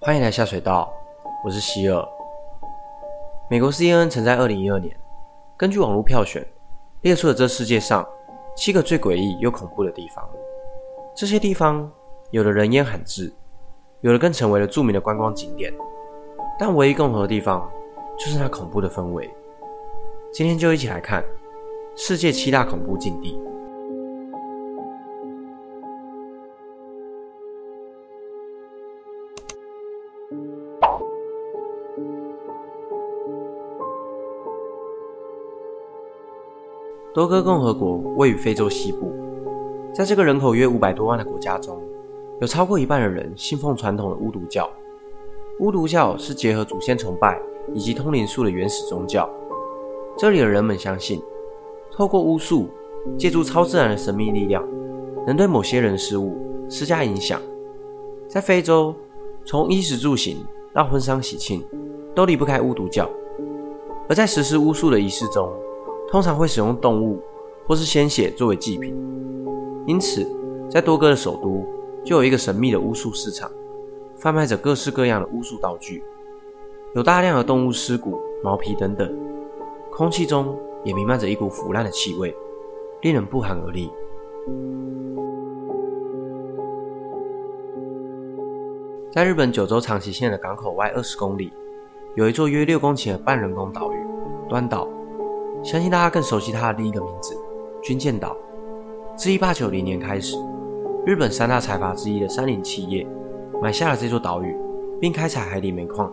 欢迎来下水道，我是希尔。美国 CNN 曾在二零一二年根据网络票选列出了这世界上七个最诡异又恐怖的地方。这些地方有的人烟罕至，有的更成为了著名的观光景点，但唯一共同的地方就是那恐怖的氛围。今天就一起来看世界七大恐怖禁地。多哥共和国位于非洲西部，在这个人口约五百多万的国家中，有超过一半的人信奉传统的巫毒教。巫毒教是结合祖先崇拜以及通灵术的原始宗教。这里的人们相信，透过巫术，借助超自然的神秘力量，能对某些人事物施加影响。在非洲，从衣食住行到婚丧喜庆，都离不开巫毒教。而在实施巫术的仪式中，通常会使用动物或是鲜血作为祭品，因此在多哥的首都就有一个神秘的巫术市场，贩卖着各式各样的巫术道具，有大量的动物尸骨、毛皮等等，空气中也弥漫着一股腐烂的气味，令人不寒而栗。在日本九州长崎县的港口外二十公里，有一座约六公顷的半人工岛屿——端岛。相信大家更熟悉它的另一个名字——军舰岛。自1890年开始，日本三大财阀之一的三菱企业买下了这座岛屿，并开采海底煤矿。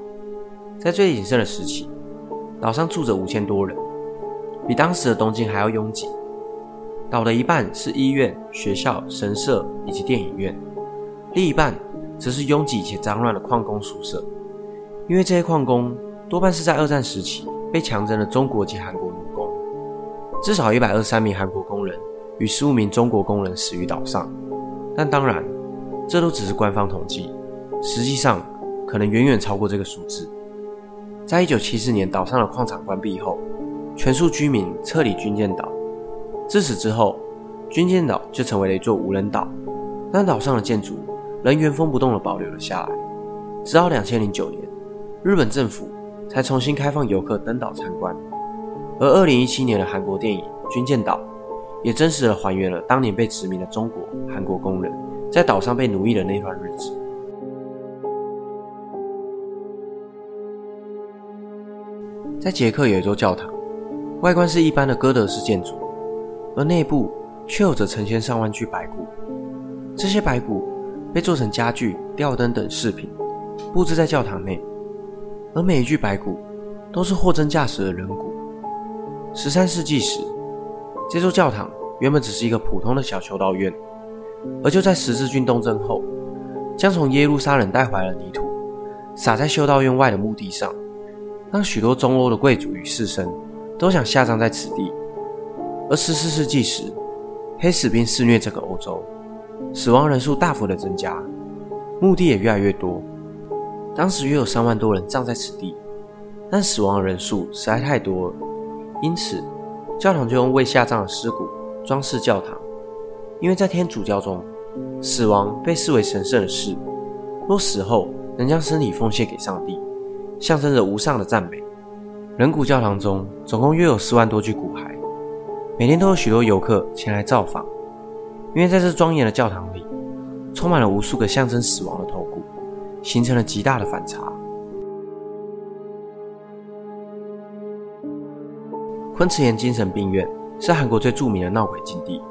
在最鼎盛的时期，岛上住着五千多人，比当时的东京还要拥挤。岛的一半是医院、学校、神社以及电影院，另一半则是拥挤且脏乱的矿工宿舍。因为这些矿工多半是在二战时期被强征的中国及韩国。至少一百二十三名韩国工人与十五名中国工人死于岛上，但当然，这都只是官方统计，实际上可能远远超过这个数字。在一九七四年岛上的矿场关闭后，全数居民撤离军舰岛。自此之后，军舰岛就成为了一座无人岛，但岛上的建筑仍原封不动地保留了下来。直到两千零九年，日本政府才重新开放游客登岛参观。而二零一七年的韩国电影《军舰岛》也真实的还原了当年被殖民的中国、韩国工人在岛上被奴役的那段日子。在捷克有一座教堂，外观是一般的哥德式建筑，而内部却有着成千上万具白骨。这些白骨被做成家具、吊灯等饰品，布置在教堂内，而每一具白骨都是货真价实的人骨。十三世纪时，这座教堂原本只是一个普通的小修道院，而就在十字军东征后，将从耶路撒冷带回来的泥土撒在修道院外的墓地上，让许多中欧的贵族与士绅都想下葬在此地。而十四世纪时，黑死病肆虐整个欧洲，死亡人数大幅的增加，墓地也越来越多。当时约有三万多人葬在此地，但死亡的人数实在太多了。因此，教堂就用未下葬的尸骨装饰教堂。因为在天主教中，死亡被视为神圣的事，若死后能将身体奉献给上帝，象征着无上的赞美。人骨教堂中总共约有四万多具骨骸，每天都有许多游客前来造访。因为在这庄严的教堂里，充满了无数个象征死亡的头骨，形成了极大的反差。昆池岩精神病院是韩国最著名的闹鬼禁地。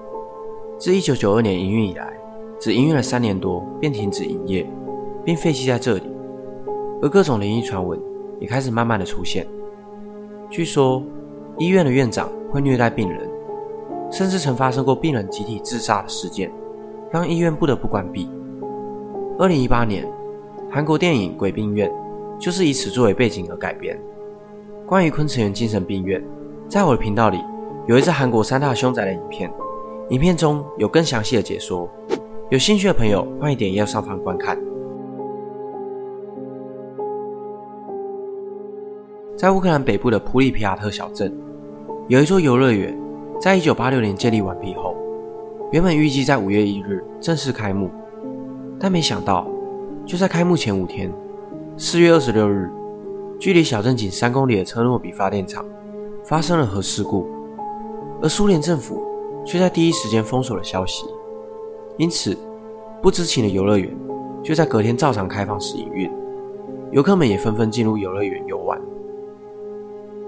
自1992年营运以来，只营运了三年多便停止营业，并废弃在这里。而各种灵异传闻也开始慢慢的出现。据说，医院的院长会虐待病人，甚至曾发生过病人集体自杀的事件，让医院不得不关闭。2018年，韩国电影《鬼病院》就是以此作为背景而改编。关于昆池岩精神病院。在我的频道里，有一支韩国三大凶宅的影片，影片中有更详细的解说。有兴趣的朋友，欢迎点右上方观看。在乌克兰北部的普里皮亚特小镇，有一座游乐园，在一九八六年建立完毕后，原本预计在五月一日正式开幕，但没想到，就在开幕前五天，四月二十六日，距离小镇仅三公里的车诺比发电厂发生了核事故，而苏联政府却在第一时间封锁了消息，因此不知情的游乐园就在隔天照常开放时营运，游客们也纷纷进入游乐园游玩。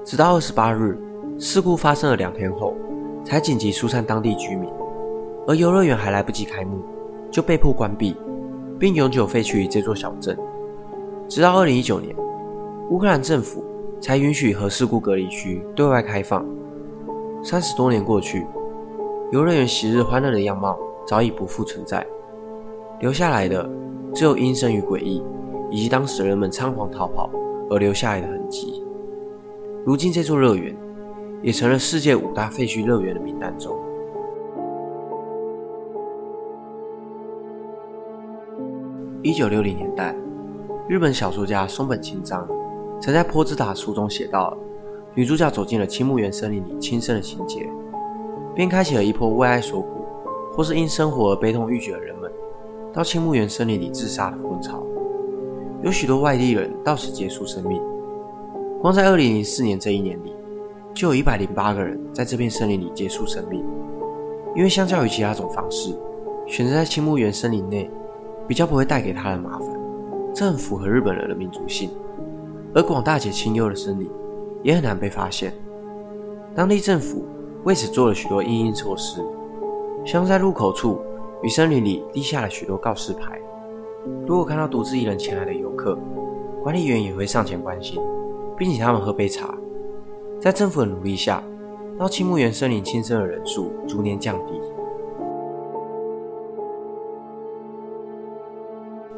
直到二十八日，事故发生了两天后，才紧急疏散当地居民，而游乐园还来不及开幕，就被迫关闭，并永久废去于这座小镇。直到二零一九年，乌克兰政府才允许核事故隔离区对外开放。三十多年过去，游乐园昔日欢乐的样貌早已不复存在，留下来的只有阴森与诡异，以及当时人们仓皇逃跑而留下来的痕迹。如今，这座乐园也成了世界五大废墟乐园的名单中。一九六零年代。日本小说家松本清张曾在《波兹塔》书中写到，女主角走进了青木原森林里轻生的情节，便开启了一波为爱所苦，或是因生活而悲痛欲绝的人们到青木原森林里自杀的风潮。有许多外地人到此结束生命。光在2004年这一年里，就有一百零八个人在这片森林里结束生命。因为相较于其他种方式，选择在青木原森林内，比较不会带给他人麻烦。这很符合日本人的民族性，而广大且清幽的森林也很难被发现。当地政府为此做了许多应应措施，像在入口处与森林里立下了许多告示牌。如果看到独自一人前来的游客，管理员也会上前关心，并请他们喝杯茶。在政府的努力下，到青木原森林轻生的人数逐年降低。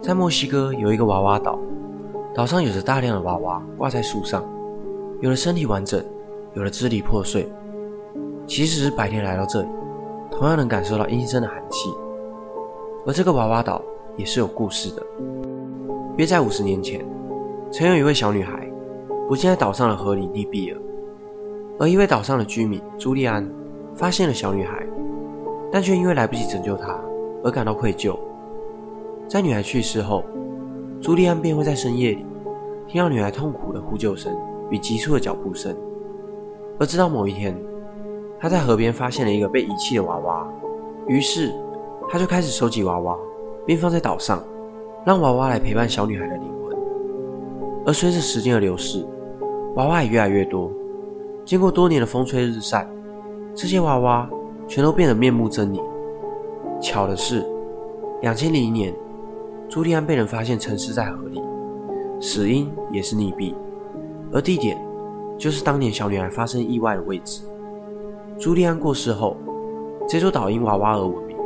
在墨西哥有一个娃娃岛，岛上有着大量的娃娃挂在树上，有的身体完整，有的支离破碎。即使是白天来到这里，同样能感受到阴森的寒气。而这个娃娃岛也是有故事的。约在五十年前，曾有一位小女孩不幸在岛上的河里溺毙了，而一位岛上的居民朱利安发现了小女孩，但却因为来不及拯救她而感到愧疚。在女孩去世后，朱利安便会在深夜里听到女孩痛苦的呼救声与急促的脚步声。而直到某一天，他在河边发现了一个被遗弃的娃娃，于是他就开始收集娃娃，并放在岛上，让娃娃来陪伴小女孩的灵魂。而随着时间的流逝，娃娃也越来越多。经过多年的风吹日晒，这些娃娃全都变得面目狰狞。巧的是，两千零一年。朱利安被人发现沉尸在河里，死因也是溺毙，而地点就是当年小女孩发生意外的位置。朱利安过世后，这座岛因娃娃而闻名，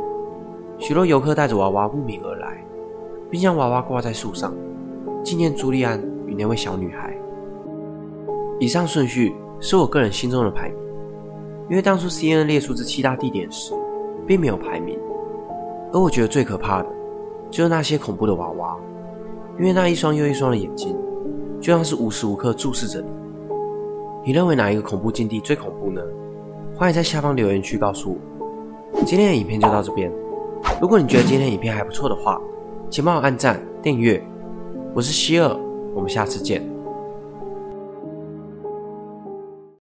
许多游客带着娃娃慕名而来，并将娃娃挂在树上，纪念朱利安与那位小女孩。以上顺序是我个人心中的排名，因为当初 CNN 列出这七大地点时，并没有排名，而我觉得最可怕的。就是那些恐怖的娃娃，因为那一双又一双的眼睛，就像是无时无刻注视着你。你认为哪一个恐怖境地最恐怖呢？欢迎在下方留言区告诉我。今天的影片就到这边。如果你觉得今天影片还不错的话，请帮我按赞、订阅。我是希尔，我们下次见。